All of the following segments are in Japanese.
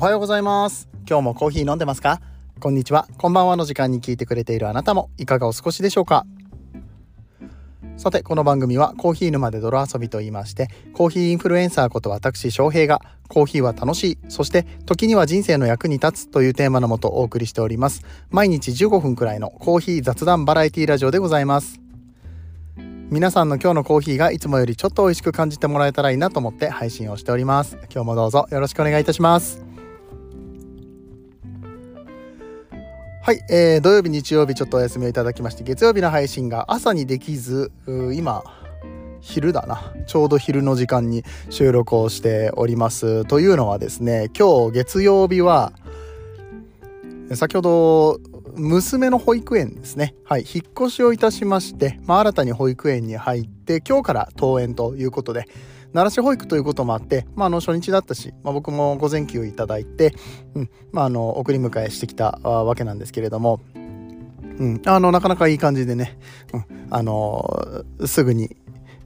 おはようございます。今日もコーヒー飲んでますか？こんにちは。こんばんはの時間に聞いてくれているあなたもいかがお過ごしでしょうか？さてこの番組はコーヒー沼で泥遊びと言いましてコーヒーインフルエンサーこと私翔平がコーヒーは楽しいそして時には人生の役に立つというテーマのもとお送りしております。毎日15分くらいのコーヒー雑談バラエティラジオでございます。皆さんの今日のコーヒーがいつもよりちょっと美味しく感じてもらえたらいいなと思って配信をしております。今日もどうぞよろしくお願いいたします。はい、えー、土曜日日曜日ちょっとお休みをいただきまして月曜日の配信が朝にできず今昼だな。ちょうど昼の時間に収録をしております。というのはですね今日月曜日は先ほど娘の保育園ですね。はい引っ越しをいたしまして、まあ、新たに保育園に入って今日から登園ということで奈良市保育ということもあって、まあ、あの初日だったし、まあ、僕も午前休いただいて、うんまあ、あの送り迎えしてきたわけなんですけれども、うん、あのなかなかいい感じでね、うん、あのすぐに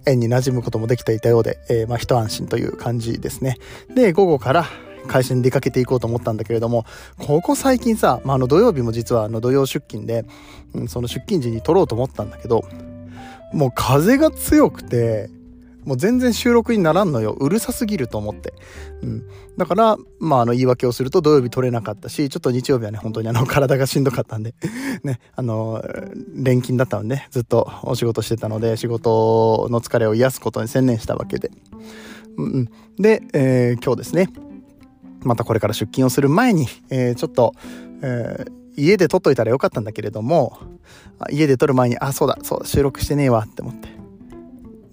園に馴染むこともできていたようで、えー、まあ、一安心という感じですね。で午後から会社に出かけていこうと思ったんだけれどもここ最近さ、まあ、あの土曜日も実はあの土曜出勤で、うん、その出勤時に撮ろうと思ったんだけどもう風が強くてもう全然収録にならんのよ。うるさすぎると思って、うん、だからまああの言い訳をすると土曜日取れなかったしちょっと日曜日はね本当にあの体がしんどかったんで。ねあの連勤だったので、ずっとお仕事してたので仕事の疲れを癒すことに専念したわけで、うん、で、えー、今日ですねまたこれから出勤をする前に、えー、ちょっと、えー、家で撮っといたらよかったんだけれども家で撮る前にあそうだそう収録してねえわって思って。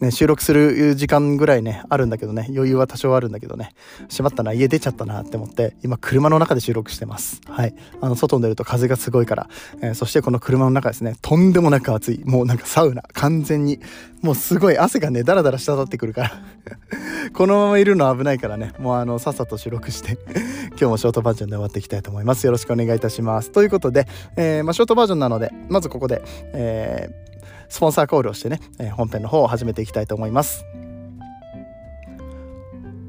ね、収録する時間ぐらいね、あるんだけどね、余裕は多少あるんだけどね、しまったな、家出ちゃったなって思って、今車の中で収録してます。はい。あの、外に出ると風がすごいから、えー、そしてこの車の中ですね、とんでもなく暑い。もうなんかサウナ、完全に、もうすごい汗がね、ダラダラ滴ってくるから このままいるの危ないからね、もうあの、さっさと収録して 今日もショートバージョンで終わっていきたいと思います。よろしくお願いいたします。ということで、えー、まあ、ショートバージョンなので、まずここで、えースポンサーコールをしてね、え本編の方を始めていきたいと思います。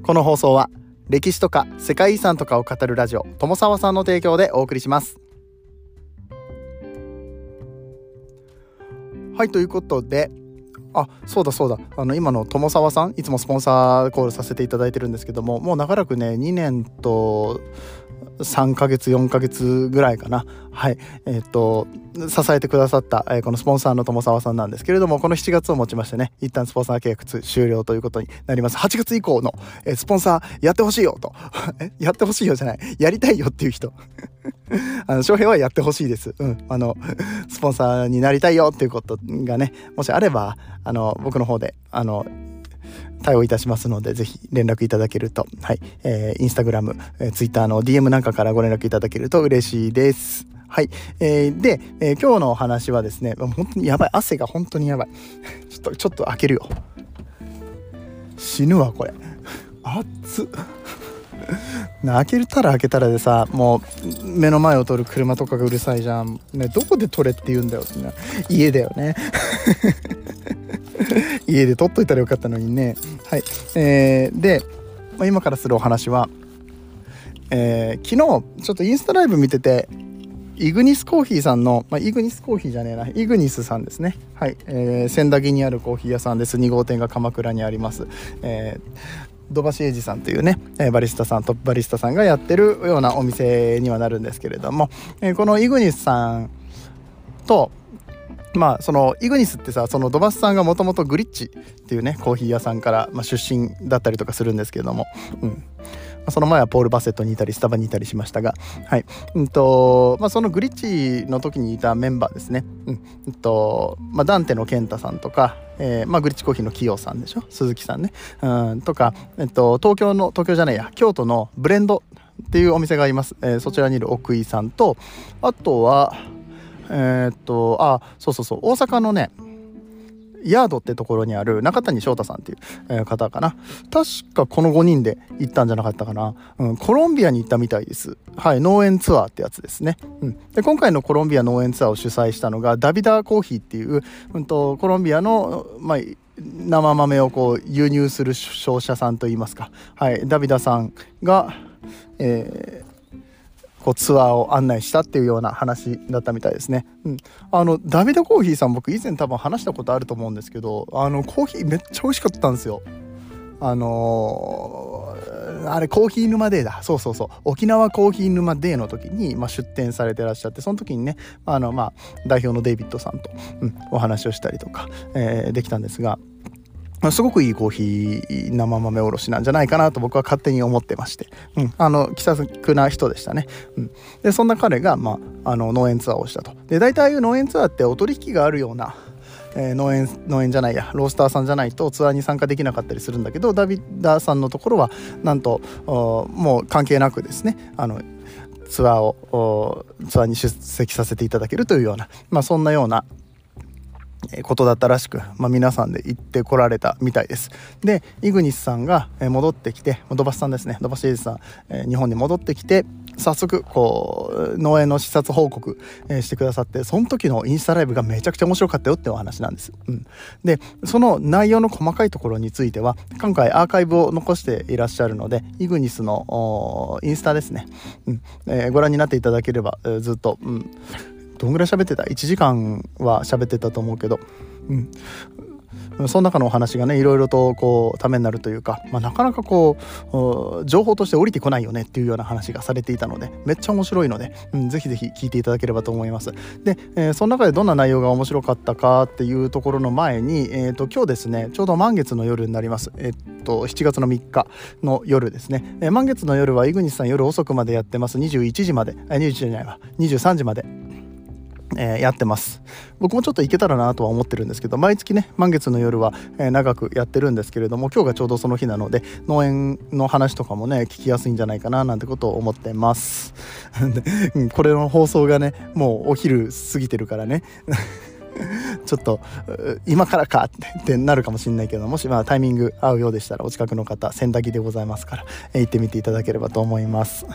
この放送は歴史とか世界遺産とかを語るラジオ友沢さんの提供でお送りします。はいということであそうだそうだ。あの今の友沢さんいつもスポンサーコールさせていただいてるんですけどももう長らくね2年と3ヶ月4ヶ月ぐらいかな。はい。えっ、と支えてくださった、えー、このスポンサーの友沢さんなんですけれどもこの7月をもちましてね一旦スポンサー契約終了ということになります。8月以降の、えー、スポンサーやってほしいよと。やってほしいよじゃない。やりたいよっていう人。あの翔平はやってほしいです、うん、あのスポンサーになりたいよっていうことがねもしあればあの僕の方であの対応いたしますので、ぜひ連絡いただけると、はい、えー、インスタグラム、えー、ツイッターの DM なんかからご連絡いただけると嬉しいです。はい。えー、で、えー、今日のお話はですね、本当にやばい。汗が本当にやばい。ちょっと、ちょっと開けるよ。死ぬわ、これ。熱っ。開けたら開けたらでさもう目の前を通る車とかがうるさいじゃん、ね、どこで撮れって言うんだよってね家だよね。家で撮っといたらよかったのにね。はい、えー、で、まあ、今からするお話は、えー、昨日ちょっとインスタライブ見ててイグニスコーヒーさんの、まあ、イグニスコーヒーじゃねえな。イグニスさんですね。はい、千駄木にあるコーヒー屋さんです。2号店が鎌倉にあります、え土橋英二さんというねバリスタさんトップバリスタさんがやってるようなお店にはなるんですけれどもこのイグニスさんとまあそのイグニスってさその土橋さんがもともとグリッチっていうねコーヒー屋さんから、まあ、出身だったりとかするんですけれども、うん、その前はポール・バセットにいたりスタバにいたりしましたが、はい。うんとまあ、そのグリッチの時にいたメンバーですね、うん。とまあ、ダンテの健太さんとか、えーまあ、グリッチコーヒーのキヨさんでしょ？鈴木さんね、うん、とか、えっと、東京の東京じゃないや京都のブレンドっていうお店があります、えー、そちらにいる奥井さんとあとはえー、っとあそうそうそう大阪のねヤードってところにある中谷翔太さんっていう、えー、方かな。確かこの5人で行ったんじゃなかったかな、うん、コロンビアに行ったみたいです。はい農園ツアーってやつですね、うん、で今回のコロンビア農園ツアーを主催したのがダビダーコーヒーっていう、うんと、コロンビアの、まあ、生豆をこう輸入する商社さんといいますか、はい、ダビダさんがえーこうツアーを案内したっていうような話だったみたいですね。うん、あのダビドコーヒーさん僕以前多分話したことあると思うんですけどあのコーヒーめっちゃ美味しかったんですよ。あのー、あれコーヒー沼デーだそうそうそう沖縄コーヒー沼デーの時に、まあ、出店されてらっしゃってその時にねあの、まあ、代表のデイビッドさんと、うん、お話をしたりとか、えー、できたんですが。すごくいいコーヒー生豆おろしなんじゃないかなと僕は勝手に思ってまして、うん、あの気さくな人でしたね、うん、でそんな彼が、まあ、あの農園ツアーをしたと。で大体ああいう農園ツアーってお取引があるようなえー、農園農園じゃないやロースターさんじゃないとツアーに参加できなかったりするんだけどダビッダーさんのところはなんともう関係なくですねあのツアーをツアーに出席させていただけるというような、まあ、そんなようなことだったらしく、まあ、皆さんで行ってこられたみたいです。でイグニスさんが戻ってきてドバスさんですね。ドバスエイジさん、日本に戻ってきて早速こう農園の視察報告、してくださってその時のインスタライブがめちゃくちゃ面白かったよってお話なんです、うん、でその内容の細かいところについては今回アーカイブを残していらっしゃるのでイグニスのインスタですね、うん。えー、ご覧になっていただければ、えー、ずっと、うん。どんぐらい喋ってた？1時間は喋ってたと思うけど、うん、その中のお話がねいろいろとこうためになるというか、まあ、なかなかこう情報として降りてこないよねっていうような話がされていたのでめっちゃ面白いので、うん、ぜひぜひ聞いていただければと思います。で、えー、その中でどんな内容が面白かったかっていうところの前に、えーと、今日ですねちょうど満月の夜になります。えっ、と7月の3日の夜ですね、えー、満月の夜は井国さん夜遅くまでやってます。21時まで。21時じゃないわ。23時まで。えー、やってます。僕もちょっといけたらなとは思ってるんですけど毎月ね満月の夜は、えー、長くやってるんですけれども今日がちょうどその日なので農園の話とかもね聞きやすいんじゃないかななんてことを思ってます。これの放送がねもうお昼過ぎてるからね。ちょっと今からかってなるかもしれないけどもしまあタイミング合うようでしたらお近くの方洗濯機でございますから、え、行ってみていただければと思います。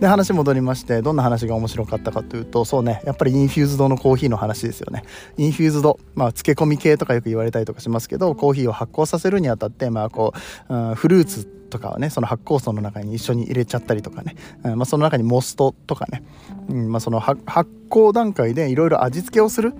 で話戻りましてどんな話が面白かったかというとそうねやっぱり infused のコーヒーの話ですよね。infused まあ漬け込み系とかよく言われたりとかしますけどコーヒーを発酵させるにあたってまあこう、うん、フルーツとかはねその発酵素の中に一緒に入れちゃったりとかね、うんまあ、その中に mosto とかね、うんまあ、その発酵段階でいろいろ味付けをする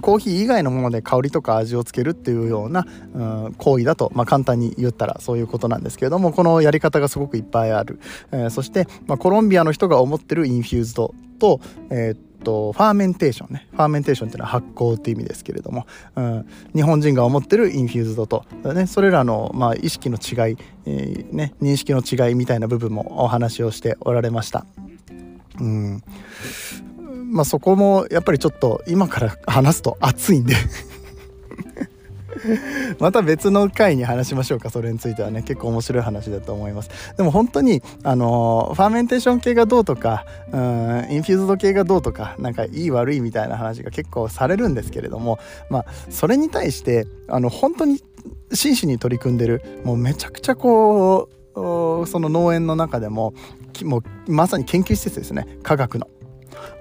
コーヒー以外のもので香りとか味をつけるっていうような、うん、行為だと、まあ、簡単に言ったらそういうことなんですけれどもこのやり方がすごくいっぱいある、えー、そして、まあ、コロンビアの人が思ってる infused と,、えー、っと fermentation ね。 fermentation っていうのは発酵っていう意味ですけれども、うん、日本人が思ってる infused と、ね、それらの、まあ、意識の違い、えー、ね、認識の違いみたいな部分もお話をしておられました。うん。まあそこもやっぱりちょっと今から話すと熱いんで。また別の回に話しましょうかそれについてはね。結構面白い話だと思います。でも本当にあの fermentation 系がどうとかうん infused 系がどうとかなんかいい悪いみたいな話が結構されるんですけれどもまあそれに対してあの本当に真摯に取り組んでるもうめちゃくちゃこうその農園の中でももうまさに研究施設ですね。科学の。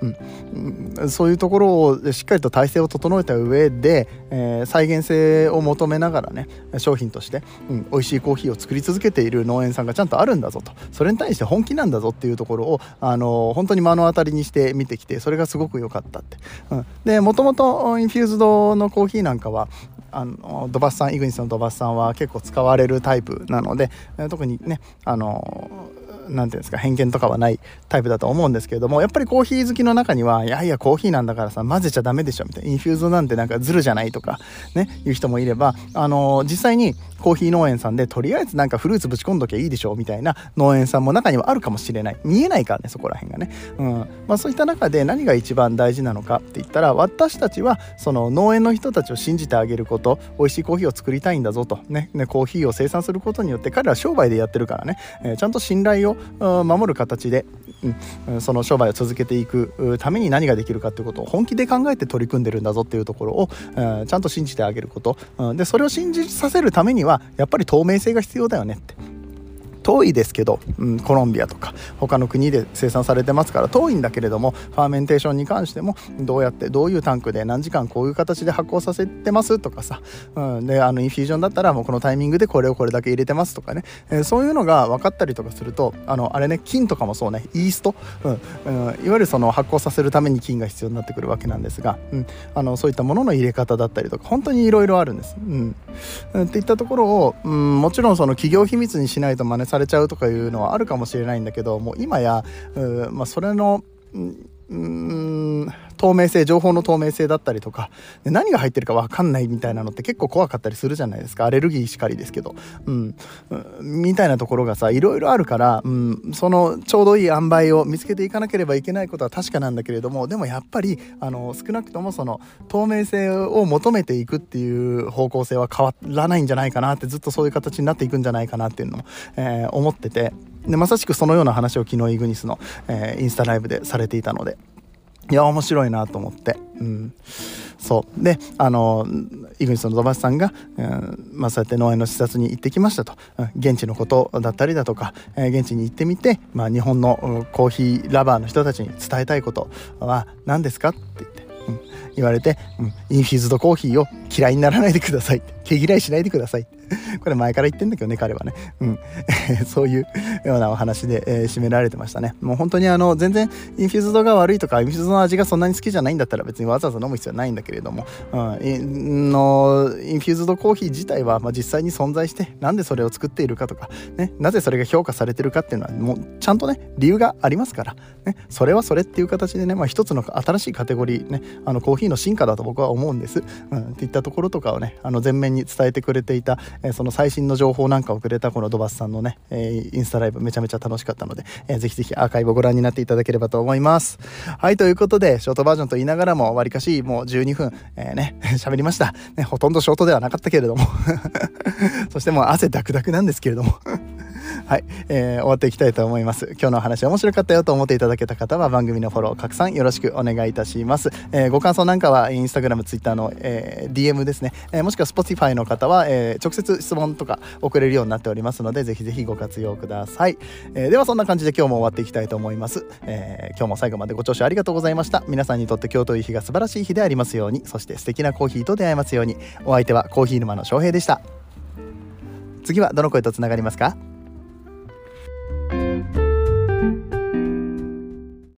うん、そういうところをしっかりと体制を整えた上で、えー、再現性を求めながらね商品として、うん、美味しいコーヒーを作り続けている農園さんがちゃんとあるんだぞと。それに対して本気なんだぞっていうところを、あの、本当に目の当たりにして見てきてそれがすごく良かったって。うん、でもともと infused のコーヒーなんかはあのドバスさんイグニスのドバスさんは結構使われるタイプなので特にねあの何て言うんですか偏見とかはないタイプだと思うんですけれどもやっぱりコーヒー好きの中にはいやいやコーヒーなんだからさ混ぜちゃダメでしょみたいな infuse なんてなんかズルじゃないとかねいう人もいればあの実際にコーヒー農園さんでとりあえずなんかフルーツぶち込んどきゃいいでしょみたいな農園さんも中にはあるかもしれない。見えないからねそこら辺がね、うん。まあ、そういった中で何が一番大事なのかって言ったら私たちはその農園の人たちを信じてあげること美味しいコーヒーを作りたいんだぞと。ね。ねコーヒーを生産することによって彼らは商売でやってるからね、えー、ちゃんと信頼を守る形で、うん、その商売を続けていくために何ができるかっていうことを本気で考えて取り組んでるんだぞっていうところを、うん、ちゃんと信じてあげること、うん、でそれを信じさせるためにはやっぱり透明性が必要だよねって。遠いですけど、うん、コロンビアとか他の国で生産されてますから遠いんだけれどもファーメンテーションに関してもどうやってどういうタンクで何時間こういう形で発酵させてますとかさ、うん、であのインフュージョンだったらもうこのタイミングでこれをこれだけ入れてますとかね、えー、そういうのが分かったりとかするとあのあれね菌とかもそうね。イースト、うんうん、いわゆるその発酵させるために菌が必要になってくるわけなんですが、うん、あのそういったものの入れ方だったりとか本当にいろいろあるんです。うん、っていったところを、うん、もちろんその企業秘密にしないと真似さされちゃうとかいうのはあるかもしれないんだけどもう今や、うまあ、それの、うん透明性情報の透明性だったりとか何が入ってるか分かんないみたいなのって結構怖かったりするじゃないですか。アレルギーしかりですけど、うん、みたいなところがさいろいろあるから、うん、そのちょうどいい塩梅を見つけていかなければいけないことは確かなんだけれどもでもやっぱりあの少なくともその透明性を求めていくっていう方向性は変わらないんじゃないかなってずっとそういう形になっていくんじゃないかなっていうのも、えー、思ってて。でまさしくそのような話を昨日イグニスの、えー、インスタライブでされていたので。いや面白いなと思って、うん、そう。であのイグニスの土橋さんが、うんまあ、そうやって農園の視察に行ってきましたと、うん、現地のことだったりだとか、えー、現地に行ってみて、まあ、日本のコーヒーラバーの人たちに伝えたいことは何ですかって言って、うん、言われて、うん、 infused コーヒーを嫌いにならないでください毛嫌いしないでください これ前から言ってんだけどね彼はね、うん、そういうようなお話で、えー、締められてましたね。もう本当にあの全然 infused が悪いとか infused の味がそんなに好きじゃないんだったら別にわざわざ飲む必要はないんだけれども、うん、の infused コーヒー自体は、まあ、実際に存在してなんでそれを作っているかとか、ね、なぜそれが評価されてるかっていうのはもうちゃんとね理由がありますから、ね、それはそれっていう形でね、まあ、一つの新しいカテゴリーね。あのコーヒーの進化だと僕は思うんです、うん、っていったところとかをねあの前面に伝えてくれていた、え、その最新の情報なんかをくれたこのドバスさんのね、え、インスタライブめちゃめちゃ楽しかったので、えー、ぜひぜひアーカイブをご覧になっていただければと思います。はい、ということで、ショートバージョンと言いながらも、わりかしもう12分、えー、ね、喋りました。ね、ほとんどショートではなかったけれども そしてもう汗ダクダクなんですけれどもはい、えー、終わっていきたいと思います。今日の話面白かったよと思っていただけた方は番組のフォロー、拡散よろしくお願いいたします。えー、ご感想なんかはインスタグラム、ツイッターの、えー、DM ですね、えー、もしくは Spotify の方は、えー、直接質問とか送れるようになっておりますので、ぜひぜひご活用ください。えー、ではそんな感じで今日も終わっていきたいと思います。えー、今日も最後までご聴取ありがとうございました。皆さんにとって今日という日が素晴らしい日でありますように、そして素敵なコーヒーと出会えますように、お相手はコーヒー沼の翔平でした。次はどの声とつながりますか？